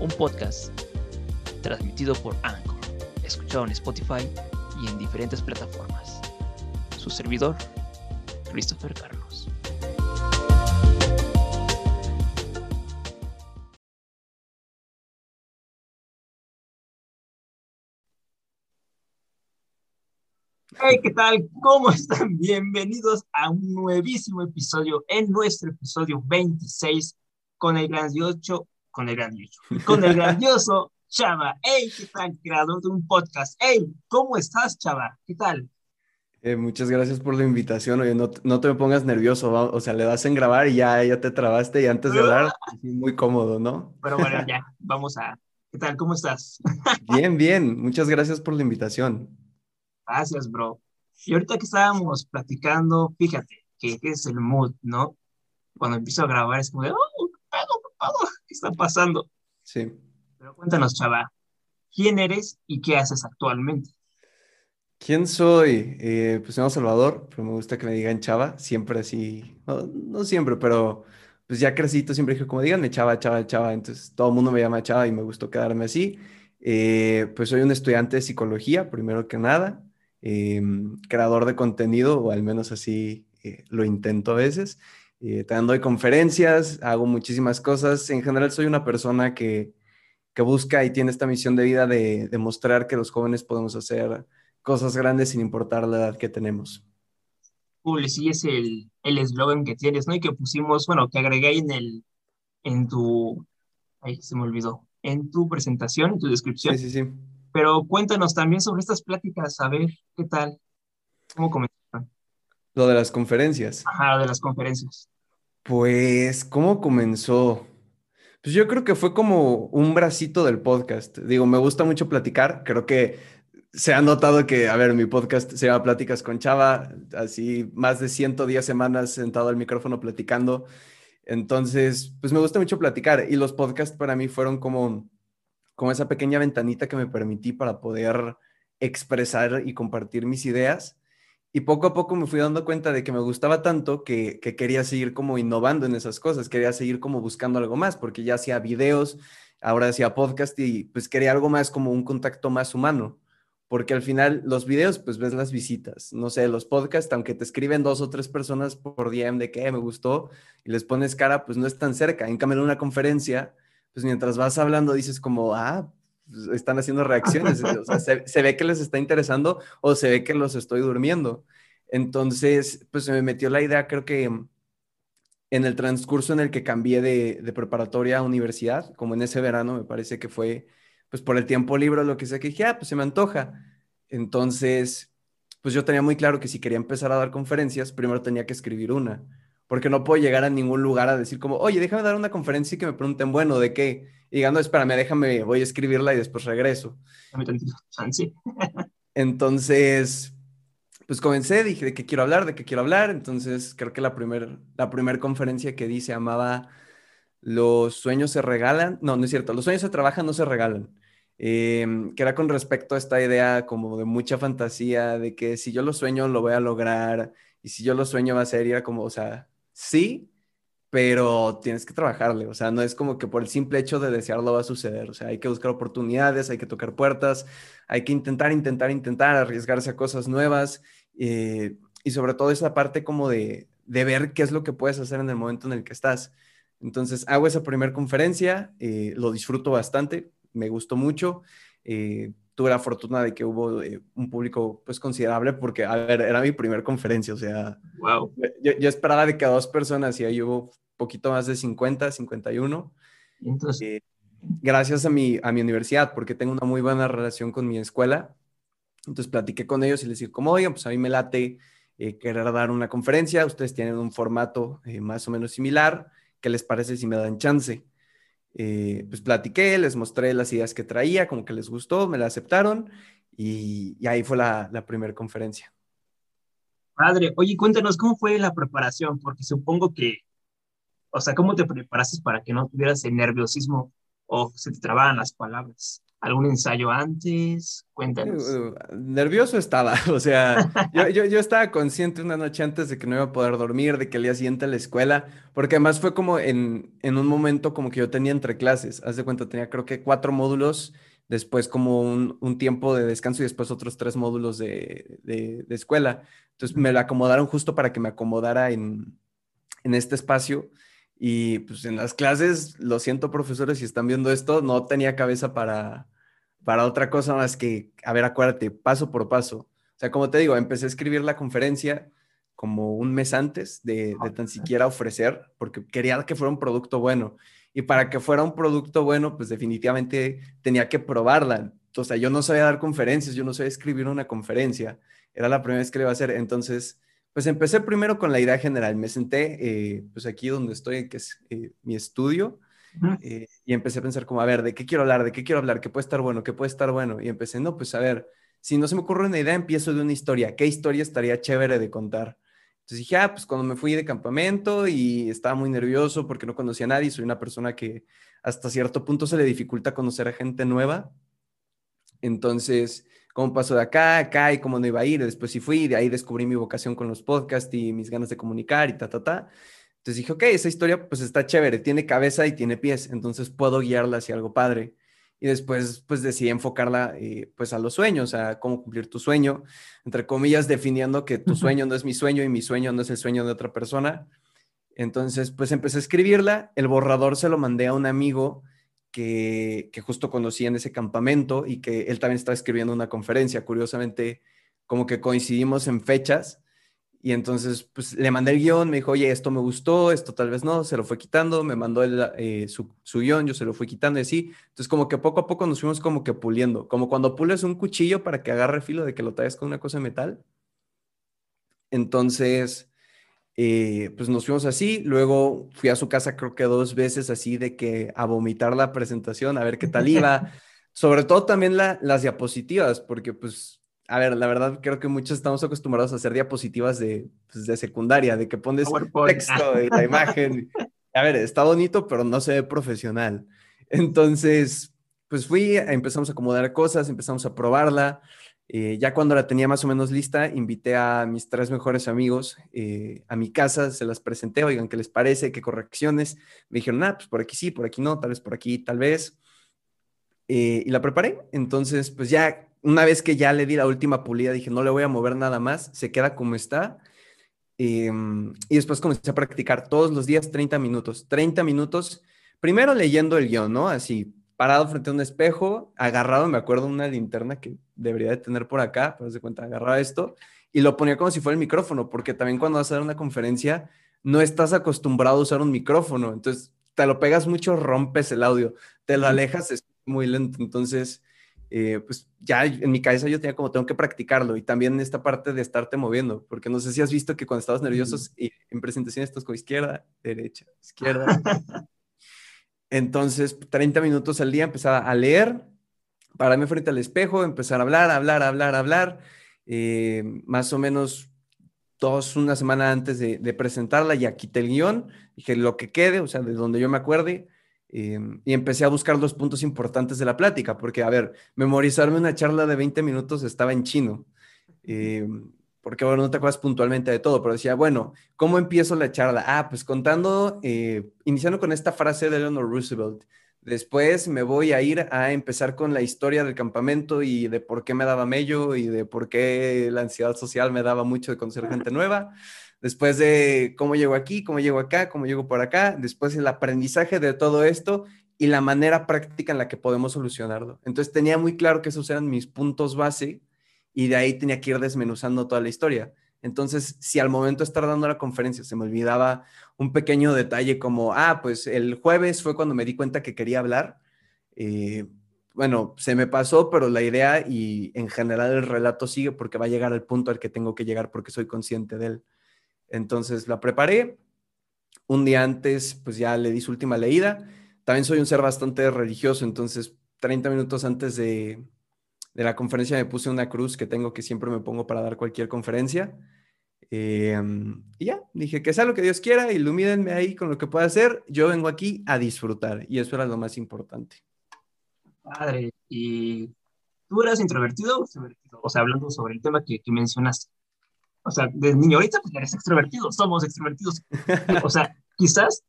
un podcast transmitido por Anchor, escuchado en Spotify y en diferentes plataformas. Su servidor, Christopher Carlos. Hey, ¿qué tal? ¿Cómo están? Bienvenidos a un nuevísimo episodio, en nuestro episodio 26, con el grandioso, con el grandioso, con el grandioso Chava. Hey, ¿qué tal? Creador de un podcast. Hey, ¿cómo estás, Chava? ¿Qué tal? Eh, muchas gracias por la invitación. Oye, no, no te me pongas nervioso, o sea, le das en grabar y ya, ya te trabaste y antes de hablar, muy cómodo, ¿no? Pero bueno, ya, vamos a... ¿Qué tal? ¿Cómo estás? Bien, bien. Muchas gracias por la invitación. Gracias, bro. Y ahorita que estábamos platicando, fíjate que, es el mood, ¿no? Cuando empiezo a grabar es como de, oh, ¿qué está pasando? Sí. Pero cuéntanos, chava, ¿quién eres y qué haces actualmente? ¿Quién soy? Eh, pues soy Salvador, pero me gusta que me digan chava, siempre así, no, siempre, pero pues ya crecito, siempre dije como díganme chava, chava, chava, entonces todo el mundo me llama chava y me gustó quedarme así. Eh, pues soy un estudiante de psicología, primero que nada, em, creador de contenido, o al menos así eh, lo intento a veces. Eh, también doy conferencias, hago muchísimas cosas. En general soy una persona que, que busca y tiene esta misión de vida de demostrar que los jóvenes podemos hacer cosas grandes sin importar la edad que tenemos. Cool, sí es el eslogan que tienes, ¿no? Y que pusimos, bueno, que agregué en el, en tu, ahí se me olvidó, en tu presentación, en tu descripción. Sí, sí, sí. Pero cuéntanos también sobre estas pláticas, a ver qué tal, cómo comenzaron. Lo de las conferencias. Ajá, lo de las conferencias. Pues, ¿cómo comenzó? Pues yo creo que fue como un bracito del podcast. Digo, me gusta mucho platicar. Creo que se ha notado que, a ver, mi podcast se llama Pláticas con Chava, así más de 110 semanas sentado al micrófono platicando. Entonces, pues me gusta mucho platicar y los podcasts para mí fueron como, como esa pequeña ventanita que me permití para poder expresar y compartir mis ideas. Y poco a poco me fui dando cuenta de que me gustaba tanto que, quería seguir como innovando en esas cosas, quería seguir como buscando algo más, porque ya hacía videos, ahora hacía podcast y pues quería algo más como un contacto más humano porque al final los videos, pues ves las visitas, no sé, los podcasts, aunque te escriben dos o tres personas por DM de que eh, me gustó y les pones cara, pues no es tan cerca. En cambio, en una conferencia, pues mientras vas hablando dices como, ah, están haciendo reacciones, se, ve que les está interesando o se ve que los estoy durmiendo. Entonces, pues se me metió la idea, creo que en el transcurso en el que cambié de, de preparatoria a universidad, como en ese verano, me parece que fue pues por el tiempo libre, lo que sea, que dije, ah, pues se me antoja. Entonces, pues yo tenía muy claro que si quería empezar a dar conferencias, primero tenía que escribir una, porque no puedo llegar a ningún lugar a decir como, oye, déjame dar una conferencia y que me pregunten, bueno, ¿de qué? Y digan, no, espérame, déjame, voy a escribirla y después regreso. Entonces, pues comencé, dije de qué quiero hablar, de qué quiero hablar. Entonces, creo que la primera la primer conferencia que di se llamaba Los sueños se regalan. No, no es cierto, los sueños se trabajan, no se regalan. Em, que era con respecto a esta idea como de mucha fantasía, de que si yo lo sueño lo voy a lograr, y si yo lo sueño va a ser, era como, o sea, sí, pero tienes que trabajarle, o sea, no es como que por el simple hecho de desearlo va a suceder, o sea, hay que buscar oportunidades, hay que tocar puertas, hay que intentar, intentar, intentar, arriesgarse a cosas nuevas, eh, y sobre todo esa parte como de, de ver qué es lo que puedes hacer en el momento en el que estás. Entonces, hago esa primera conferencia, eh, lo disfruto bastante, me gustó mucho. Eh, tuve la fortuna de que hubo eh, un público pues considerable porque, a ver, era mi primera conferencia, o sea, wow. yo, yo, esperaba de que a dos personas y ahí hubo poquito más de 50, 51. Entonces... Eh, gracias a mi, a mi universidad, porque tengo una muy buena relación con mi escuela. Entonces platiqué con ellos y les dije, como, oigan, pues a mí me late querer dar una conferencia, ustedes tienen un formato más o menos similar, ¿qué les parece si me dan chance? Eh, pues platiqué, les mostré las ideas que traía, como que les gustó, me la aceptaron y, ahí fue la, la primera conferencia. Padre, oye, cuéntanos cómo fue la preparación, porque supongo que, o sea, ¿cómo te preparaste para que no tuvieras el nerviosismo o se te trababan las palabras? ¿Algún ensayo antes? Cuéntanos. Uh, nervioso estaba, o sea, yo, yo, yo, estaba consciente una noche antes de que no iba a poder dormir, de que el día siguiente a la escuela, porque además fue como en, en un momento como que yo tenía entre clases, haz de cuenta, tenía creo que cuatro módulos, después como un, un tiempo de descanso y después otros tres módulos de, de, de, escuela. Entonces me la acomodaron justo para que me acomodara en, en este espacio. Y pues en las clases, lo siento profesores si están viendo esto, no tenía cabeza para, para otra cosa más que, a ver, acuérdate, paso por paso. O sea, como te digo, empecé a escribir la conferencia como un mes antes de, de tan siquiera ofrecer, porque quería que fuera un producto bueno. Y para que fuera un producto bueno, pues definitivamente tenía que probarla. O sea, yo no sabía dar conferencias, yo no sabía escribir una conferencia. Era la primera vez que le iba a hacer. Entonces, pues empecé primero con la idea general. Me senté, eh, pues aquí donde estoy, que es eh, mi estudio, eh, y empecé a pensar como, a ver, ¿de qué quiero hablar? ¿De qué quiero hablar? ¿Qué puede estar bueno? ¿Qué puede estar bueno? Y empecé, no, pues a ver, si no se me ocurre una idea, empiezo de una historia. ¿Qué historia estaría chévere de contar? Entonces dije, ah, pues cuando me fui de campamento y estaba muy nervioso porque no conocía a nadie, soy una persona que hasta cierto punto se le dificulta conocer a gente nueva. Entonces, cómo pasó de acá, acá y cómo no iba a ir. Después sí fui, de ahí descubrí mi vocación con los podcasts y mis ganas de comunicar y ta, ta, ta. Entonces dije, ok, esa historia pues está chévere, tiene cabeza y tiene pies, entonces puedo guiarla hacia algo padre. Y después pues decidí enfocarla eh, pues a los sueños, a cómo cumplir tu sueño, entre comillas definiendo que tu sueño no es mi sueño y mi sueño no es el sueño de otra persona. Entonces pues empecé a escribirla, el borrador se lo mandé a un amigo que, justo conocí en ese campamento y que él también estaba escribiendo una conferencia. Curiosamente, como que coincidimos en fechas. Y entonces, pues le mandé el guion, me dijo, oye, esto me gustó, esto tal vez no, se lo fue quitando, me mandó eh, su, guion, yo se lo fui quitando y así. Entonces, como que poco a poco nos fuimos como que puliendo, como cuando pules un cuchillo para que agarre filo de que lo traes con una cosa de metal. Entonces, eh, pues nos fuimos así, luego fui a su casa creo que dos veces así de que a vomitar la presentación, a ver qué tal iba, sobre todo también las diapositivas, porque pues, a ver, la verdad creo que muchos estamos acostumbrados a hacer diapositivas de, pues, de secundaria, de que pones texto y la imagen. A ver, está bonito, pero no se ve profesional. Entonces, pues fui, empezamos a acomodar cosas, empezamos a probarla. Eh, ya cuando la tenía más o menos lista, invité a mis tres mejores amigos eh, a mi casa, se las presenté, oigan, ¿qué les parece? ¿Qué correcciones? Me dijeron, ah, pues por aquí sí, por aquí no, tal vez por aquí, tal vez. Eh, y la preparé. Entonces, pues ya, una vez que ya le di la última pulida, dije, no le voy a mover nada más, se queda como está. Em, y después comencé a practicar todos los días 30 minutos. 30 minutos, primero leyendo el guion, ¿no? Así, parado frente a un espejo, agarrado, me acuerdo, una linterna que debería de tener por acá, pero se cuenta, agarraba esto y lo ponía como si fuera el micrófono, porque también cuando vas a dar una conferencia no estás acostumbrado a usar un micrófono, entonces te lo pegas mucho, rompes el audio, te lo alejas, es muy lento, entonces... Eh, pues ya en mi cabeza yo tenía como tengo que practicarlo y también esta parte de estarte moviendo, porque no sé si has visto que cuando estabas nerviosos y en presentaciones estás con izquierda, derecha, izquierda, Entonces, 30 minutos al día empezaba a leer, pararme frente al espejo, empezar a hablar, hablar, hablar, hablar. Eh, más o menos dos, una semana antes de, presentarla, ya quité el guion, dije lo que quede, o sea, de donde yo me acuerde, eh, y empecé a buscar los puntos importantes de la plática, porque, a ver, memorizarme una charla de 20 minutos estaba en chino. Eh, porque bueno, no te acuerdas puntualmente de todo, pero decía, bueno, ¿cómo empiezo la charla? Ah, pues contando, eh, iniciando con esta frase de Eleanor Roosevelt. Después me voy a ir a empezar con la historia del campamento y de por qué me daba mello y de por qué la ansiedad social me daba mucho de conocer gente nueva. Después de cómo llego aquí, cómo llego acá, cómo llego por acá. Después el aprendizaje de todo esto y la manera práctica en la que podemos solucionarlo. Entonces tenía muy claro que esos eran mis puntos base y de ahí tenía que ir desmenuzando toda la historia. Entonces, si al momento de estar dando la conferencia se me olvidaba un pequeño detalle como, ah, pues el jueves fue cuando me di cuenta que quería hablar, eh, bueno, se me pasó, pero la idea y en general el relato sigue porque va a llegar al punto al que tengo que llegar porque soy consciente de él. Entonces la preparé. Un día antes, pues ya le di su última leída también soy un ser bastante religioso, entonces 30 minutos antes de, de la conferencia me puse una cruz que tengo que siempre me pongo para dar cualquier conferencia. Em, y ya, dije que sea lo que Dios quiera, ilumínenme ahí con lo que pueda hacer. Yo vengo aquí a disfrutar y eso era lo más importante. Padre, ¿y tú eras introvertido o extrovertido? O sea, hablando sobre el tema que, que mencionaste. O sea, desde niño ahorita pues eres extrovertido, somos extrovertidos. o sea, quizás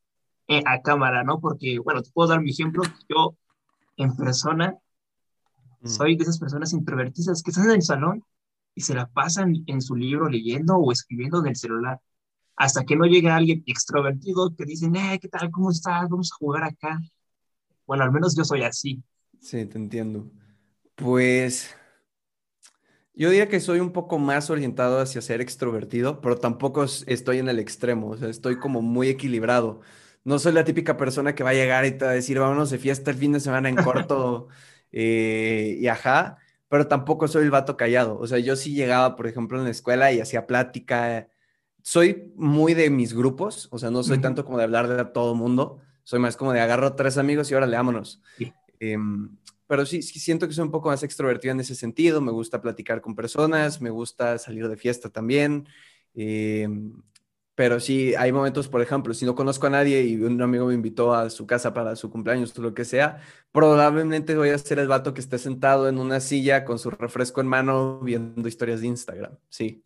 eh, a cámara, ¿no? Porque, bueno, te puedo dar mi ejemplo. Yo en persona soy de esas personas introvertidas que están en el salón y se la pasan en su libro leyendo o escribiendo en el celular. Hasta que no llegue alguien extrovertido que dice, eh, ¿qué tal? ¿Cómo estás? Vamos a jugar acá. Bueno, al menos yo soy así. Sí, te entiendo. Pues yo diría que soy un poco más orientado hacia ser extrovertido, pero tampoco estoy en el extremo, o sea, estoy como muy equilibrado. No soy la típica persona que va a llegar y te va a decir, vámonos de fiesta el fin de semana en corto eh, y ajá, pero tampoco soy el vato callado. O sea, yo sí llegaba, por ejemplo, en la escuela y hacía plática. Soy muy de mis grupos, o sea, no soy tanto como de hablar de todo mundo, soy más como de agarro tres amigos y ahora leámonos. Em, pero sí, sí, siento que soy un poco más extrovertido en ese sentido, me gusta platicar con personas, me gusta salir de fiesta también. Em, pero sí, hay momentos, por ejemplo, si no conozco a nadie y un amigo me invitó a su casa para su cumpleaños o lo que sea, probablemente voy a ser el vato que esté sentado en una silla con su refresco en mano viendo historias de Instagram. Sí.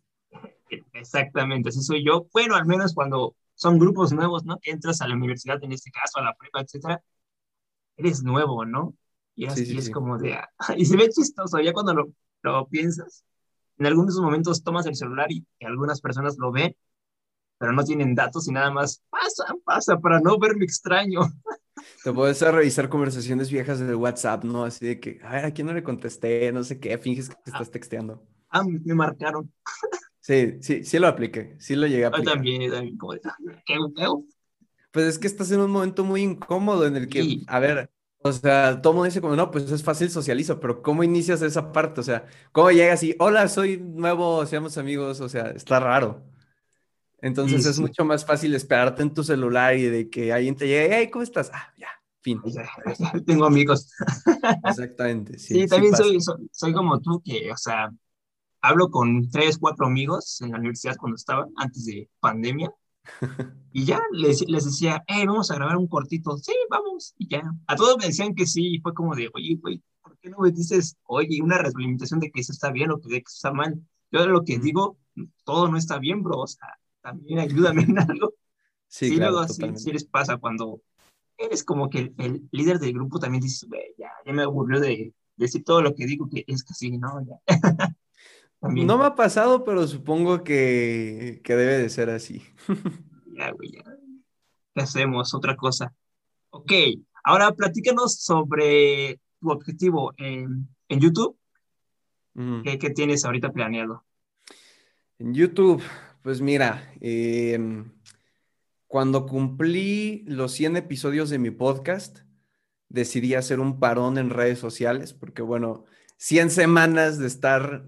Exactamente, así soy yo. Bueno, al menos cuando son grupos nuevos, ¿no? Entras a la universidad, en este caso, a la prepa, etcétera, eres nuevo, ¿no? Y así es como de... y se ve chistoso, ya cuando lo, lo piensas, en algunos momentos tomas el celular y algunas personas lo ven pero no tienen datos y nada más pasa, pasa para no verme extraño. Te puedes revisar conversaciones viejas de WhatsApp, ¿no? Así de que, a ver, ¿a quién no le contesté? No sé qué, finges que te estás texteando. Ah, me marcaron. Sí, sí, sí lo apliqué, sí lo llegué a aplicar. Yo también, también, como de, ¿qué, qué? Pues es que estás en un momento muy incómodo en el que, a ver, o sea, todo mundo dice como, no, pues es fácil socializo, pero ¿cómo inicias esa parte? O sea, ¿cómo llegas y, hola, soy nuevo, seamos amigos? O sea, está raro. Entonces es mucho más fácil esperarte en tu celular y de que alguien te llegue, hey, ¿cómo estás? Ah, ya, fin. Tengo amigos. Exactamente, sí. Sí, también soy, soy, como tú, que, o sea, hablo con tres, cuatro amigos en la universidad cuando estaba, antes de pandemia, y ya les, les decía, hey, vamos a grabar un cortito. Sí, vamos, y ya. A todos me decían que sí, y fue como de, oye, güey, ¿por qué no me dices, oye, una retroalimentación de que eso está bien o que eso está mal? Yo lo que digo, todo no está bien, bro, o sea, también ayúdame en algo. Sí, sí luego así, les pasa cuando eres como que el, líder del grupo también dices, ya, ya me aburrió de, decir todo lo que digo, que es que sí, ¿no? Ya. no me ha pasado, pero supongo que, que debe de ser así. ya, güey, ya. ¿Qué hacemos? Otra cosa. Ok, ahora platícanos sobre tu objetivo en, en YouTube. ¿Qué, ¿Qué, tienes ahorita planeado? En YouTube, pues mira, em, cuando cumplí los 100 episodios de mi podcast, decidí hacer un parón en redes sociales, porque bueno, 100 semanas de estar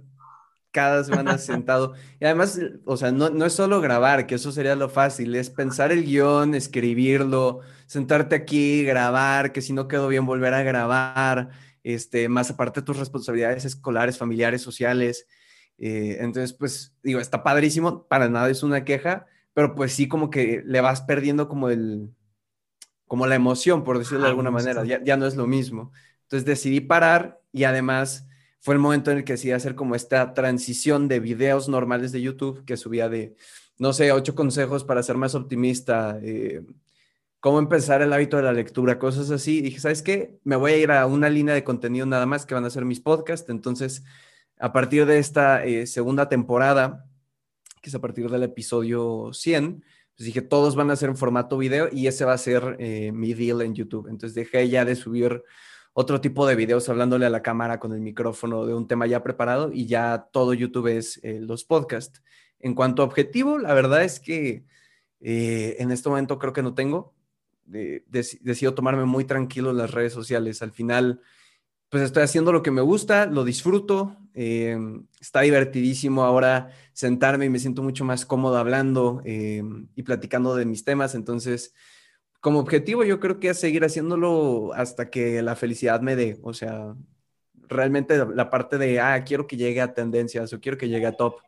cada semana sentado. Y además, o sea, no, no, es solo grabar, que eso sería lo fácil, es pensar el guion, escribirlo, sentarte aquí, grabar, que si no quedó bien, volver a grabar, este, más aparte de tus responsabilidades escolares, familiares, sociales. Eh, entonces, pues digo, está padrísimo, para nada es una queja, pero pues sí como que le vas perdiendo como el, como la emoción, por decirlo de alguna manera, ya, ya, no es lo mismo. Entonces decidí parar y además fue el momento en el que decidí hacer como esta transición de videos normales de YouTube que subía de, no sé, ocho consejos para ser más optimista, eh, cómo empezar el hábito de la lectura, cosas así. dije, ¿sabes qué? Me voy a ir a una línea de contenido nada más que van a ser mis podcasts, entonces a partir de esta eh, segunda temporada, que es a partir del episodio 100, pues dije, todos van a ser en formato video y ese va a ser eh, mi deal en YouTube. Entonces dejé ya de subir otro tipo de videos hablándole a la cámara con el micrófono de un tema ya preparado y ya todo YouTube es eh, los podcasts. En cuanto a objetivo, la verdad es que en este momento creo que no tengo. decido tomarme muy tranquilo las redes sociales. Al final, pues estoy haciendo lo que me gusta, lo disfruto, em, está divertidísimo ahora sentarme y me siento mucho más cómodo hablando em, y platicando de mis temas, entonces, como objetivo yo creo que es seguir haciéndolo hasta que la felicidad me dé, o sea, realmente la parte de, ah, quiero que llegue a tendencias o quiero que llegue a top.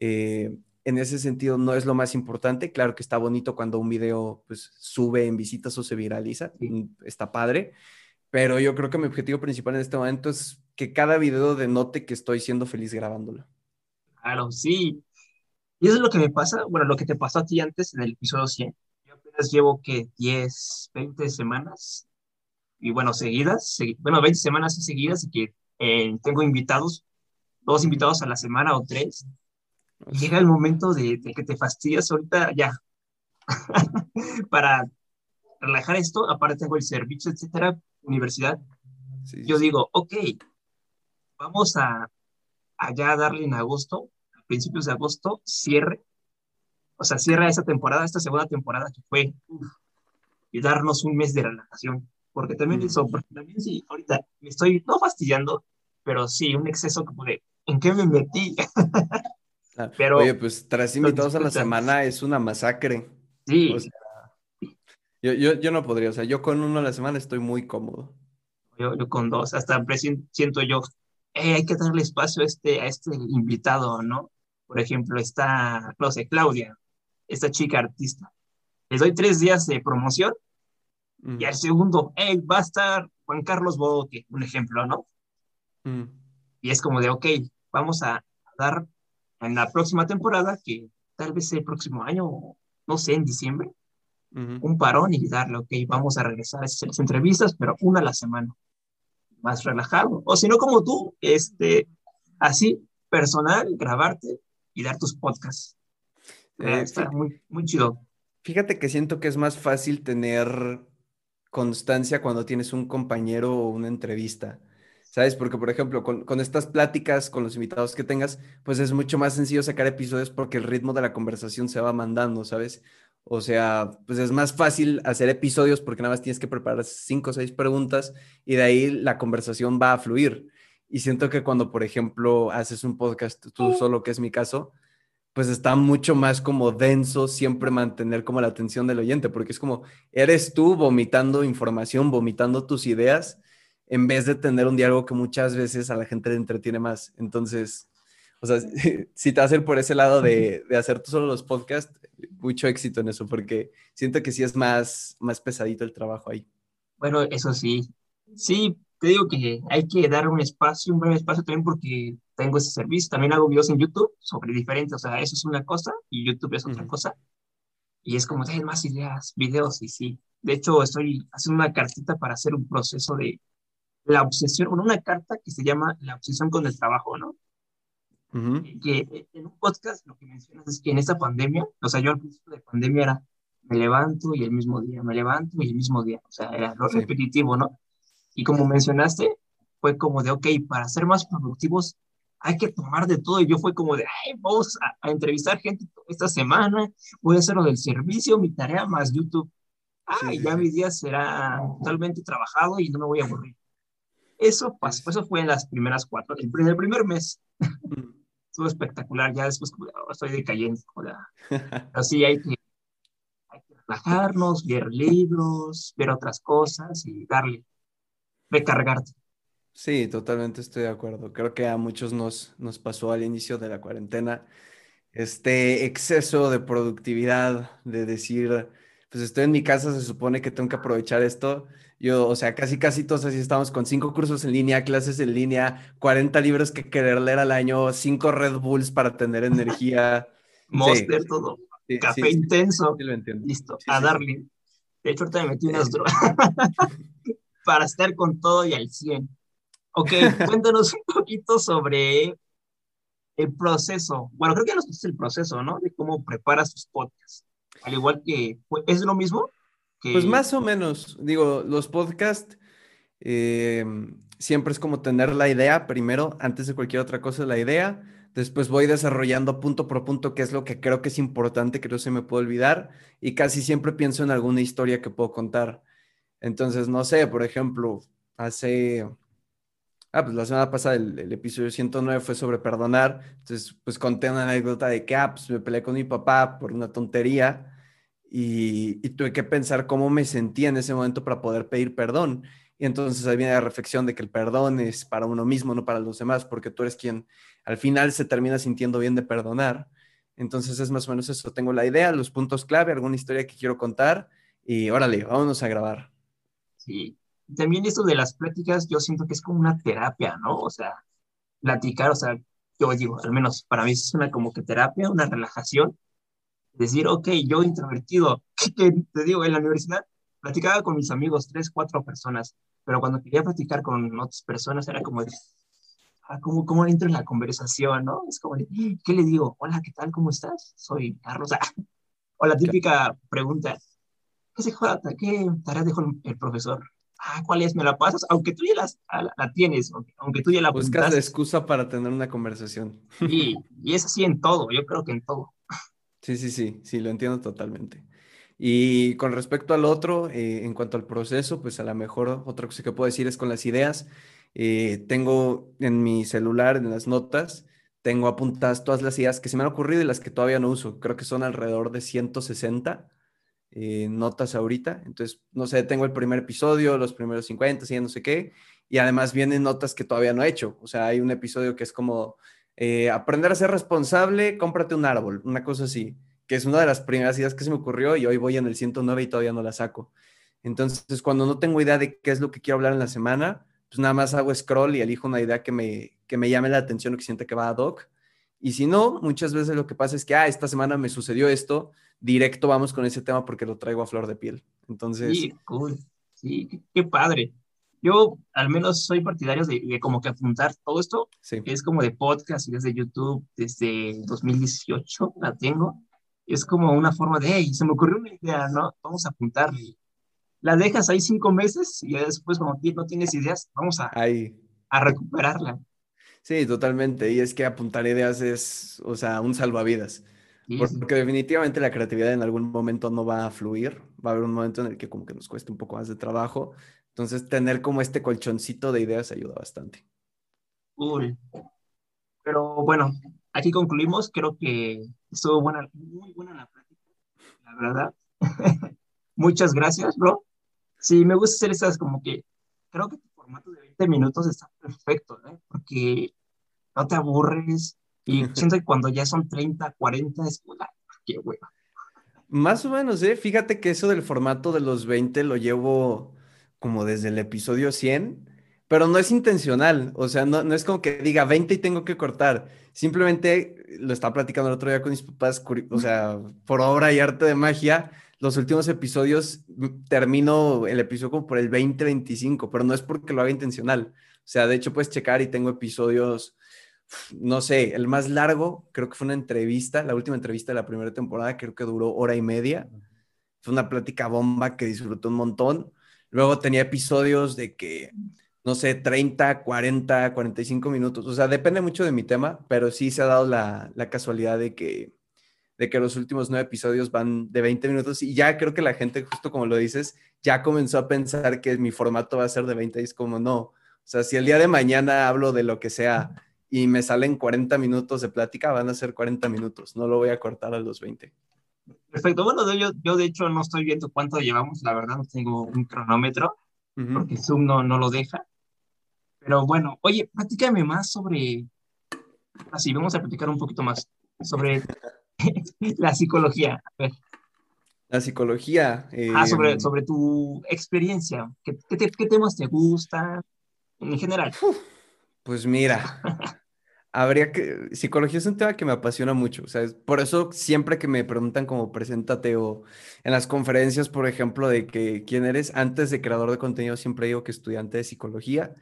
Eh, en ese sentido no es lo más importante. Claro que está bonito cuando un video pues sube en visitas o se viraliza, mm, está padre, pero yo creo que mi objetivo principal en este momento es que cada video denote que estoy siendo feliz grabándolo. Claro, sí. Y eso es lo que me pasa, bueno, lo que te pasó a ti antes en el episodio 100. Yo apenas llevo que 10, 20 semanas, y bueno, seguidas, bueno, 20 semanas seguidas y que eh, tengo invitados, dos invitados a la semana o tres, llega el momento de, que te fastidias ahorita ya. Para relajar esto, aparte tengo el servicio, etcétera, universidad. Yo digo, ok, vamos a allá darle en agosto, a principios de agosto, cierre. O sea, cierra esa temporada, esta segunda temporada que fue, y darnos un mes de relajación. Porque también eso, porque también sí, ahorita me estoy, no fastidiando, pero sí, un exceso como de, ¿en qué me metí? Pero, Oye, pues tres invitados a la semana es una masacre. Sí. Yo, yo, yo, no podría, o sea, yo con uno a la semana estoy muy cómodo. Yo, yo con dos, hasta siento yo, hay que darle espacio a este, a este invitado, ¿no? Por ejemplo, está, no sé, Claudia, esta chica artista. Les doy tres días de promoción y al segundo, hey, va a estar Juan Carlos Bodoque, un ejemplo, ¿no? Y es como de, ok, vamos a dar en la próxima temporada, que tal vez el próximo año, no sé, en diciembre, un parón y darle, ok, vamos a regresar a esas entrevistas, pero una a la semana, más relajado. O si no, como tú, este, así, personal, grabarte y dar tus podcasts. Eh, está muy, muy chido. Fíjate que siento que es más fácil tener constancia cuando tienes un compañero o una entrevista. ¿Sabes? Porque, por ejemplo, con, estas pláticas, con los invitados que tengas, pues es mucho más sencillo sacar episodios porque el ritmo de la conversación se va mandando, ¿sabes? O sea, pues es más fácil hacer episodios porque nada más tienes que preparar cinco o seis preguntas y de ahí la conversación va a fluir. Y siento que cuando, por ejemplo, haces un podcast tú solo, que es mi caso, pues está mucho más como denso siempre mantener como la atención del oyente, porque es como, eres tú vomitando información, vomitando tus ideas en vez de tener un diálogo que muchas veces a la gente le entretiene más. Entonces, o sea, si te vas a ir por ese lado de, de, hacer tú solo los podcasts, mucho éxito en eso, porque siento que sí es más, más pesadito el trabajo ahí. Bueno, eso sí. Sí, te digo que hay que dar un espacio, un breve espacio también porque tengo ese servicio. También hago videos en YouTube sobre diferentes, o sea, eso es una cosa y YouTube es otra cosa. Y es como, hay más ideas, videos y sí. De hecho, estoy haciendo una cartita para hacer un proceso de la obsesión, bueno, una carta que se llama La obsesión con el trabajo, ¿no? Que en un podcast lo que mencionas es que en esta pandemia, o sea, yo al principio de pandemia era, me levanto y el mismo día, me levanto y el mismo día, o sea, era lo repetitivo, ¿no? Y como mencionaste, fue como de, ok, para ser más productivos hay que tomar de todo. Y yo fue como de, ay, vamos a, entrevistar gente esta semana, voy a hacer lo del servicio, mi tarea más YouTube. Ay, ya mi día será totalmente trabajado y no me voy a aburrir. Eso pasó, eso fue en las primeras cuatro, el primer, mes. Mm. Estuvo espectacular, ya después oh, estoy decayendo. Así hay que, hay que relajarnos, leer libros, ver otras cosas y darle, recargarte. Sí, totalmente estoy de acuerdo. Creo que a muchos nos, nos pasó al inicio de la cuarentena este exceso de productividad, de decir, pues estoy en mi casa, se supone que tengo que aprovechar esto yo, o sea, casi, casi todos así estamos con cinco cursos en línea, clases en línea, 40 libros que querer leer al año, cinco Red Bulls para tener energía. Monster, todo. Café intenso. Listo, a darle. De hecho, ahorita me metí unas drogas para estar con todo y al 100. Ok, cuéntanos un poquito sobre el proceso. Bueno, creo que ya nos el proceso, ¿no? De cómo preparas tus podcasts. Al igual que, ¿es lo mismo? Pues más o menos, digo, los podcasts eh, siempre es como tener la idea primero, antes de cualquier otra cosa, la idea. Después voy desarrollando punto por punto qué es lo que creo que es importante, que no se me puede olvidar. Y casi siempre pienso en alguna historia que puedo contar. Entonces, no sé, por ejemplo, hace... Ah, pues la semana pasada el, el, episodio 109 fue sobre perdonar. Entonces, pues conté una anécdota de que, ah, pues me peleé con mi papá por una tontería y, tuve que pensar cómo me sentía en ese momento para poder pedir perdón. Y entonces ahí viene la reflexión de que el perdón es para uno mismo, no para los demás, porque tú eres quien al final se termina sintiendo bien de perdonar. Entonces es más o menos eso. Tengo la idea, los puntos clave, alguna historia que quiero contar y órale, vámonos a grabar. Sí. También esto de las pláticas, yo siento que es como una terapia, ¿no? O sea, platicar, o sea, yo digo, al menos para mí es una como que terapia, una relajación decir, ok, yo introvertido, que te digo, en la universidad platicaba con mis amigos, tres, cuatro personas, pero cuando quería platicar con otras personas era como de, ah, ¿cómo, ¿cómo entro en la conversación, no? Es como de, ¿qué le digo? Hola, ¿qué tal? ¿Cómo estás? Soy Carlos. o la típica pregunta, ¿qué se juega? ¿Qué tarea dejó el profesor? Ah, ¿cuál es? ¿Me la pasas? Aunque tú ya la, tienes, aunque, tú ya la Buscas la excusa para tener una conversación. Y, y es así en todo, yo creo que en todo. Sí, sí, sí, sí, lo entiendo totalmente. Y con respecto al otro, eh, en cuanto al proceso, pues a lo mejor otra cosa que puedo decir es con las ideas. Eh, tengo en mi celular, en las notas, tengo apuntadas todas las ideas que se me han ocurrido y las que todavía no uso. Creo que son alrededor de 160 eh, notas ahorita. Entonces, no sé, tengo el primer episodio, los primeros 50, ya no sé qué. Y además vienen notas que todavía no he hecho. O sea, hay un episodio que es como eh, aprender a ser responsable, cómprate un árbol, una cosa así, que es una de las primeras ideas que se me ocurrió y hoy voy en el 109 y todavía no la saco. Entonces, cuando no tengo idea de qué es lo que quiero hablar en la semana, pues nada más hago scroll y elijo una idea que me, que me llame la atención o que sienta que va a doc. Y si no, muchas veces lo que pasa es que, ah, esta semana me sucedió esto, directo vamos con ese tema porque lo traigo a flor de piel. Entonces... Sí, cool. Sí, qué padre. Yo al menos soy partidario de, como que apuntar todo esto, es como de podcast y desde YouTube, desde 2018 la tengo. Es como una forma de, hey, se me ocurrió una idea, ¿no? Vamos a apuntarle. La dejas ahí cinco meses y después cuando no tienes ideas, vamos a, a recuperarla. Sí, totalmente. Y es que apuntar ideas es, o sea, un salvavidas. Porque definitivamente la creatividad en algún momento no va a fluir. Va a haber un momento en el que como que nos cueste un poco más de trabajo. Entonces, tener como este colchoncito de ideas ayuda bastante. Cool. Pero bueno, aquí concluimos. Creo que estuvo buena, muy buena la plática, la verdad. Muchas gracias, bro. Sí, me gusta hacer estas como que, creo que tu formato de 20 minutos está perfecto, ¿eh? Porque no te aburres y siento que cuando ya son 30, 40 es como, qué hueva. Más o menos, ¿eh? Fíjate que eso del formato de los 20 lo llevo como desde el episodio 100, pero no es intencional, o sea, no, no es como que diga 20 y tengo que cortar, simplemente lo estaba platicando el otro día con mis papás, o sea, por obra y arte de magia, los últimos episodios mm, termino el episodio como por el 20-25, pero no es porque lo haga intencional, o sea, de hecho puedes checar y tengo episodios no sé, el más largo, creo que fue una entrevista, la última entrevista de la primera temporada, creo que duró hora y media. Fue una plática bomba que disfruté un montón. Luego tenía episodios de que, no sé, 30, 40, 45 minutos. O sea, depende mucho de mi tema, pero sí se ha dado la, casualidad de que, de que los últimos nueve episodios van de 20 minutos y ya creo que la gente, justo como lo dices, ya comenzó a pensar que mi formato va a ser de 20 y es como no. O sea, si el día de mañana hablo de lo que sea y me salen 40 minutos de plática, van a ser 40 minutos. No lo voy a cortar a los 20. Perfecto. Bueno, yo, yo de hecho no estoy viendo cuánto llevamos, la verdad no tengo un cronómetro, porque Zoom no, no lo deja. Pero bueno, oye, platícame más sobre, así, vamos a platicar un poquito más sobre la psicología. La psicología. ah, sobre, em, sobre tu experiencia. ¿Qué, qué, temas te gustan en general? Pues mira, habría que, psicología es un tema que me apasiona mucho, o sea, por eso siempre que me preguntan como preséntate o en las conferencias, por ejemplo, de que quién eres, antes de creador de contenido siempre digo que estudiante de psicología,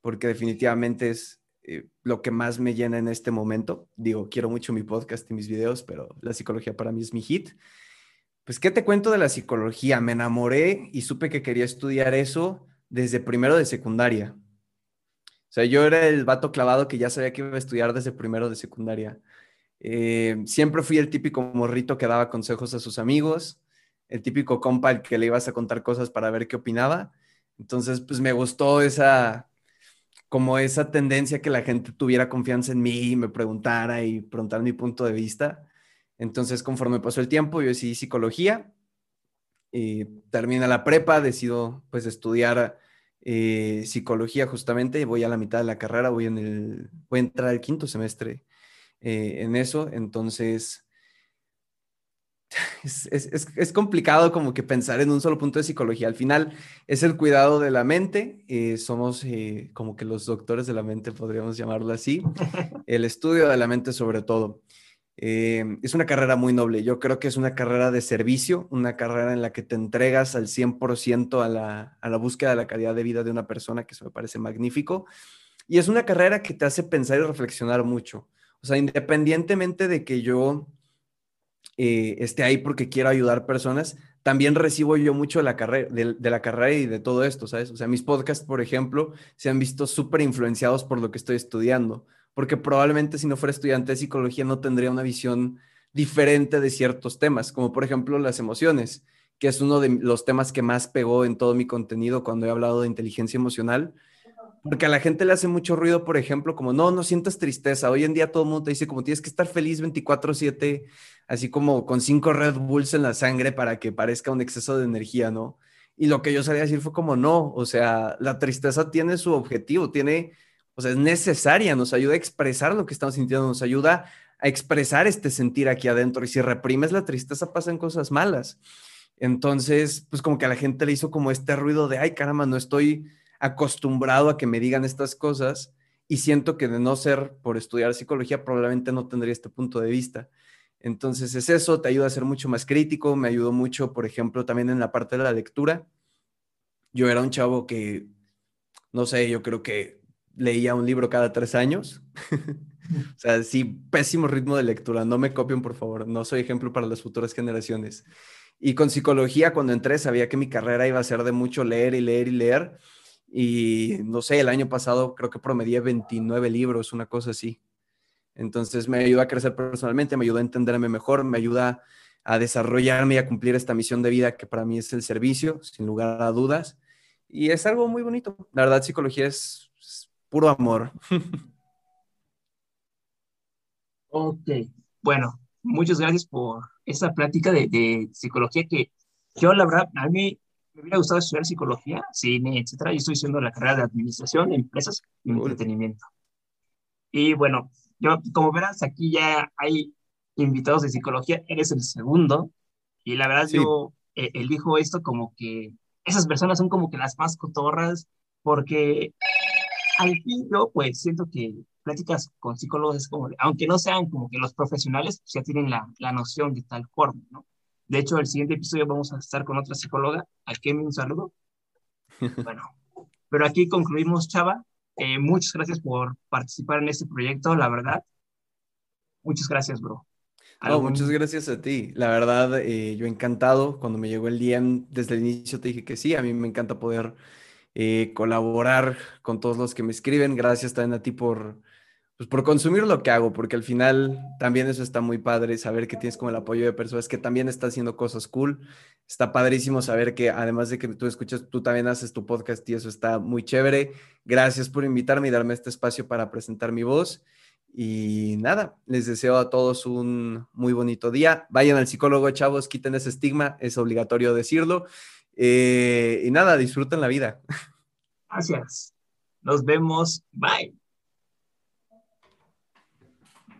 porque definitivamente es eh, lo que más me llena en este momento. Digo, quiero mucho mi podcast y mis videos, pero la psicología para mí es mi hit. Pues, ¿qué te cuento de la psicología? Me enamoré y supe que quería estudiar eso desde primero de secundaria. O sea, yo era el vato clavado que ya sabía que iba a estudiar desde primero de secundaria. Eh, siempre fui el típico morrito que daba consejos a sus amigos, el típico compa al que le ibas a contar cosas para ver qué opinaba. Entonces, pues me gustó esa, como esa tendencia que la gente tuviera confianza en mí y me preguntara y preguntar mi punto de vista. Entonces, conforme pasó el tiempo, yo decidí psicología termina la prepa, decido pues estudiar eh, psicología justamente, voy a la mitad de la carrera, voy, en el, voy a entrar al quinto semestre eh, en eso, entonces es, es, es, complicado como que pensar en un solo punto de psicología. Al final es el cuidado de la mente, eh, somos como que los doctores de la mente, podríamos llamarlo así, el estudio de la mente sobre todo. Eh, es una carrera muy noble. Yo creo que es una carrera de servicio, una carrera en la que te entregas al 100% a la, a la búsqueda de la calidad de vida de una persona, que eso me parece magnífico. Y es una carrera que te hace pensar y reflexionar mucho. O sea, independientemente de que yo eh, esté ahí porque quiero ayudar personas, también recibo yo mucho de la, carrera, de la carrera y de todo esto, ¿sabes? O sea, mis podcasts, por ejemplo, se han visto súper influenciados por lo que estoy estudiando porque probablemente si no fuera estudiante de psicología no tendría una visión diferente de ciertos temas, como por ejemplo las emociones, que es uno de los temas que más pegó en todo mi contenido cuando he hablado de inteligencia emocional, porque a la gente le hace mucho ruido, por ejemplo, como no, no sientas tristeza. Hoy en día todo el mundo te dice como tienes que estar feliz 24/7, así como con cinco Red Bulls en la sangre para que parezca un exceso de energía, ¿no? Y lo que yo sabía decir fue como no, o sea, la tristeza tiene su objetivo, tiene o sea, es necesaria, nos ayuda a expresar lo que estamos sintiendo, nos ayuda a expresar este sentir aquí adentro. Y si reprimes la tristeza, pasan cosas malas. Entonces, pues como que a la gente le hizo como este ruido de, ay, caramba, no estoy acostumbrado a que me digan estas cosas y siento que de no ser por estudiar psicología, probablemente no tendría este punto de vista. Entonces es eso, te ayuda a ser mucho más crítico, me ayudó mucho, por ejemplo, también en la parte de la lectura. Yo era un chavo que, no sé, yo creo que leía un libro cada tres años. o sea, sí, pésimo ritmo de lectura. No me copien, por favor. No soy ejemplo para las futuras generaciones. Y con psicología, cuando entré, sabía que mi carrera iba a ser de mucho leer y leer y leer. Y no sé, el año pasado creo que promedié 29 libros, una cosa así. Entonces me ayuda a crecer personalmente, me ayuda a entenderme mejor, me ayuda a desarrollarme y a cumplir esta misión de vida que para mí es el servicio, sin lugar a dudas. Y es algo muy bonito. La verdad, psicología es puro amor. Ok, bueno, muchas gracias por esta plática de, psicología que yo, la verdad, a mí me hubiera gustado estudiar psicología, cine, etcétera. Yo estoy haciendo la carrera de administración de empresas y entretenimiento. Y bueno, yo, como verás, aquí ya hay invitados de psicología, eres el segundo. Y la verdad, yo eh, elijo esto como que esas personas son como que las más cotorras, porque al fin yo pues siento que pláticas con psicólogos es como, aunque no sean como que los profesionales, pues, ya tienen la, la noción de tal forma, ¿no? De hecho, el siguiente episodio vamos a estar con otra psicóloga, a quien un saludo. Bueno, pero aquí concluimos, Chava. Eh, muchas gracias por participar en este proyecto, la verdad. Muchas gracias, bro. No, muchas gracias a ti. La verdad, eh, yo encantado. Cuando me llegó el DM, desde el inicio te dije que sí, a mí me encanta poder eh, colaborar con todos los que me escriben. Gracias también a ti por, pues, por consumir lo que hago, porque al final también eso está muy padre, saber que tienes como el apoyo de personas que también están haciendo cosas cool. Está padrísimo saber que además de que tú escuchas, tú también haces tu podcast y eso está muy chévere. Gracias por invitarme y darme este espacio para presentar mi voz. Y nada, les deseo a todos un muy bonito día. Vayan al psicólogo, chavos, quiten ese estigma, es obligatorio decirlo. Eh, y nada, disfruten la vida. Gracias. Nos vemos. Bye.